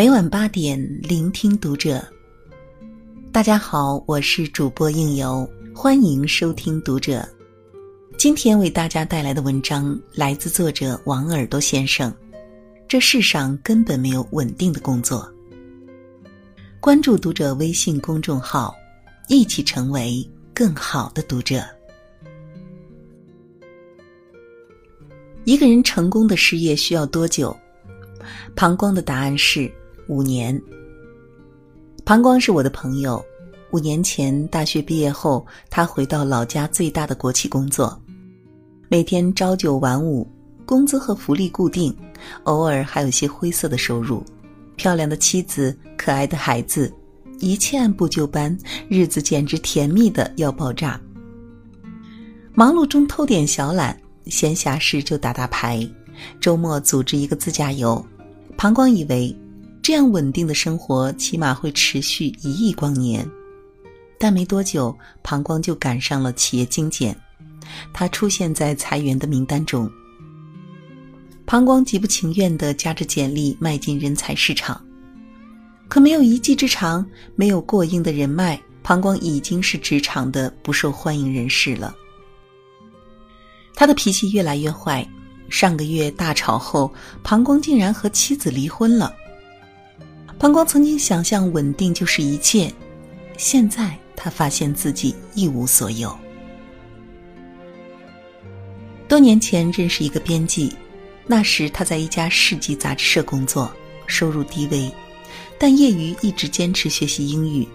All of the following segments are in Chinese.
每晚八点，聆听读者。大家好，我是主播应由，欢迎收听读者。今天为大家带来的文章来自作者王耳朵先生。这世上根本没有稳定的工作。关注读者微信公众号，一起成为更好的读者。一个人成功的事业需要多久？庞光的答案是五年。庞光是我的朋友，五年前大学毕业后，他回到老家最大的国企工作，每天朝九晚五，工资和福利固定，偶尔还有些灰色的收入，漂亮的妻子，可爱的孩子，一切按部就班，日子简直甜蜜的要爆炸。忙碌中偷点小懒，闲暇时就打打牌，周末组织一个自驾游。庞光以为，这样稳定的生活起码会持续一亿光年，但没多久，庞光就赶上了企业精简，他出现在裁员的名单中。庞光极不情愿地夹着简历迈进人才市场，可没有一技之长，没有过硬的人脉，庞光已经是职场的不受欢迎人士了。他的脾气越来越坏。上个月大吵后，庞光竟然和妻子离婚了。庞光曾经想象稳定就是一切，现在他发现自己一无所有。多年前认识一个编辑，那时他在一家市级杂志社工作，收入低微，但业余一直坚持学习英语，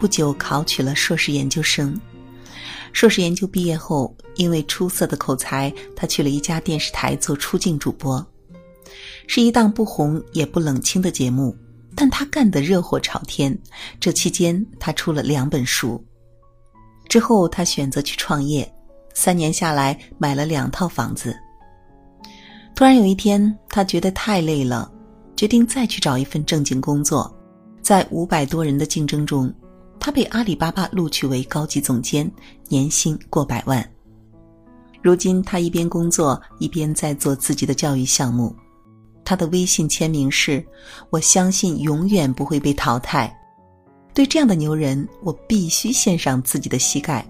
不久考取了硕士研究生。硕士研究毕业后，因为出色的口才，他去了一家电视台做出镜主播，是一档不红也不冷清的节目，但他干得热火朝天。这期间，他出了两本书。之后，他选择去创业，三年下来买了两套房子。突然有一天，他觉得太累了，决定再去找一份正经工作。在五百多人的竞争中。他被阿里巴巴录取为高级总监，年薪过百万。如今他一边工作一边在做自己的教育项目。他的微信签名是：“我相信永远不会被淘汰。”对这样的牛人，我必须献上自己的膝盖。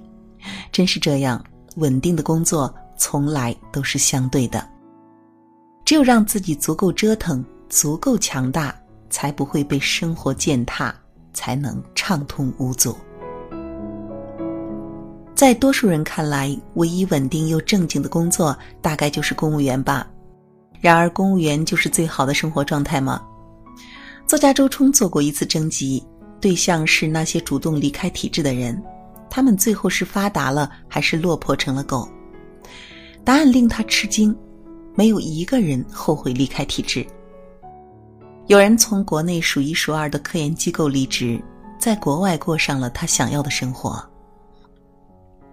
真是这样，稳定的工作从来都是相对的。只有让自己足够折腾、足够强大，才不会被生活践踏。才能畅通无阻。在多数人看来，唯一稳定又正经的工作，大概就是公务员吧。然而，公务员就是最好的生活状态吗？作家周冲做过一次征集，对象是那些主动离开体制的人，他们最后是发达了，还是落魄成了狗？答案令他吃惊，没有一个人后悔离开体制。有人从国内数一数二的科研机构离职，在国外过上了他想要的生活。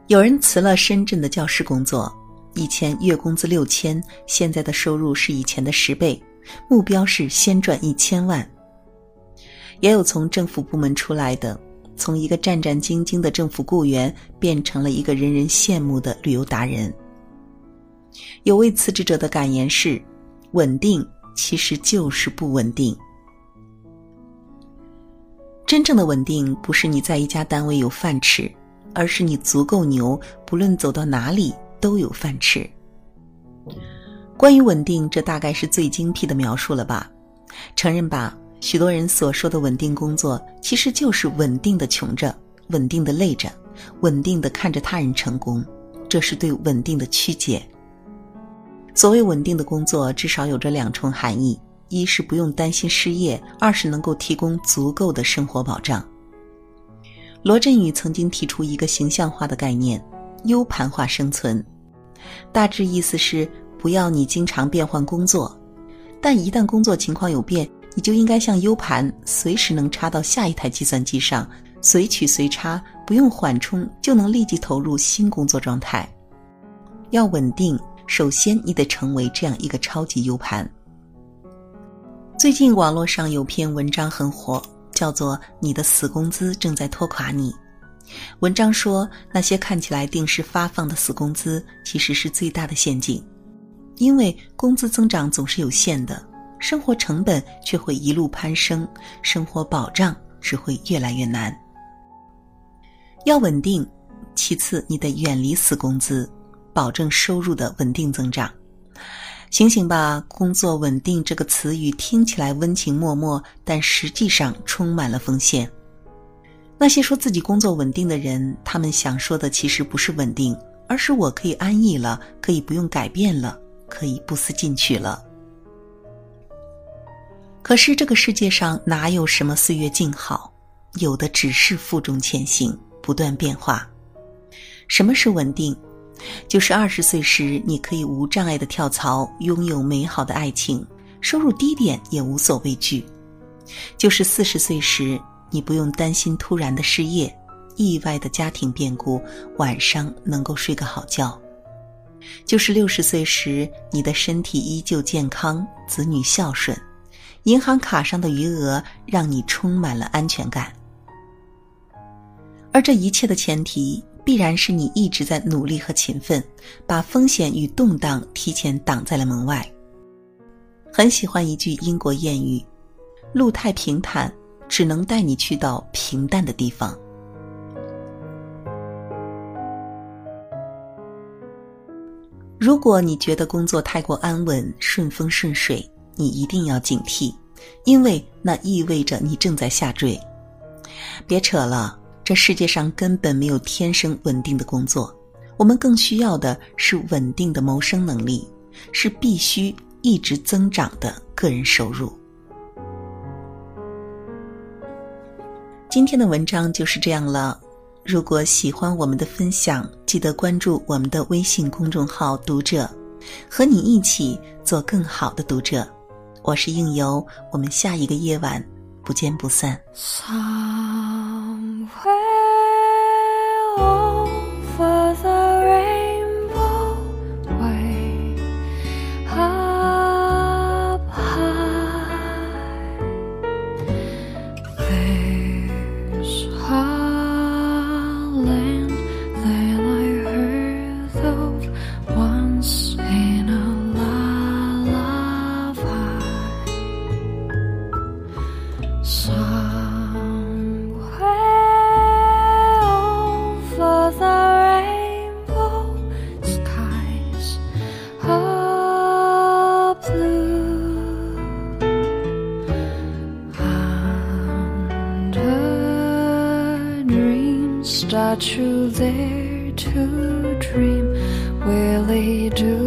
有人辞了深圳的教师工作，以前月工资六千，现在的收入是以前的十倍，目标是先赚一千万。也有从政府部门出来的，从一个战战兢兢的政府雇员变成了一个人人羡慕的旅游达人。有位辞职者的感言是：稳定。其实就是不稳定。真正的稳定不是你在一家单位有饭吃，而是你足够牛，不论走到哪里都有饭吃。关于稳定，这大概是最精辟的描述了吧？承认吧，许多人所说的稳定工作，其实就是稳定的穷着，稳定的累着，稳定的看着他人成功，这是对稳定的曲解。所谓稳定的工作，至少有着两重含义：一是不用担心失业，二是能够提供足够的生活保障。罗振宇曾经提出一个形象化的概念—— U 盘化生存，大致意思是不要你经常变换工作，但一旦工作情况有变，你就应该像 U 盘，随时能插到下一台计算机上，随取随插，不用缓冲就能立即投入新工作状态。要稳定。首先，你得成为这样一个超级 U 盘。最近网络上有篇文章很火，叫做《你的死工资正在拖垮你》。文章说，那些看起来定时发放的死工资，其实是最大的陷阱，因为工资增长总是有限的，生活成本却会一路攀升，生活保障只会越来越难。要稳定，其次你得远离死工资，保证收入的稳定增长。醒醒吧，工作稳定这个词语听起来温情脉脉，但实际上充满了风险。那些说自己工作稳定的人，他们想说的其实不是稳定，而是我可以安逸了，可以不用改变了，可以不思进取了。可是这个世界上哪有什么岁月静好，有的只是负重前行，不断变化。什么是稳定？就是二十岁时，你可以无障碍的跳槽，拥有美好的爱情，收入低点也无所畏惧；就是四十岁时，你不用担心突然的失业、意外的家庭变故，晚上能够睡个好觉；就是六十岁时，你的身体依旧健康，子女孝顺，银行卡上的余额让你充满了安全感。而这一切的前提。必然是你一直在努力和勤奋，把风险与动荡提前挡在了门外。很喜欢一句英国谚语：“路太平坦，只能带你去到平淡的地方。”如果你觉得工作太过安稳、顺风顺水，你一定要警惕，因为那意味着你正在下坠。别扯了。这世界上根本没有天生稳定的工作，我们更需要的是稳定的谋生能力，是必须一直增长的个人收入。今天的文章就是这样了。如果喜欢我们的分享，记得关注我们的微信公众号“读者”，和你一起做更好的读者。我是应由，我们下一个夜晚不见不散。Somewhere the rainbow skies are blue. And dream start you there to dream. Will they do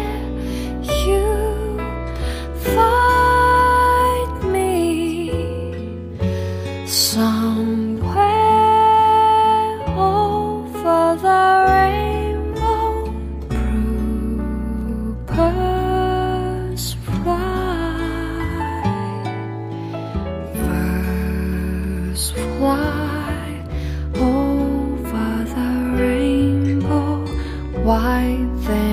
Eagles fly over the rainbow. Why then?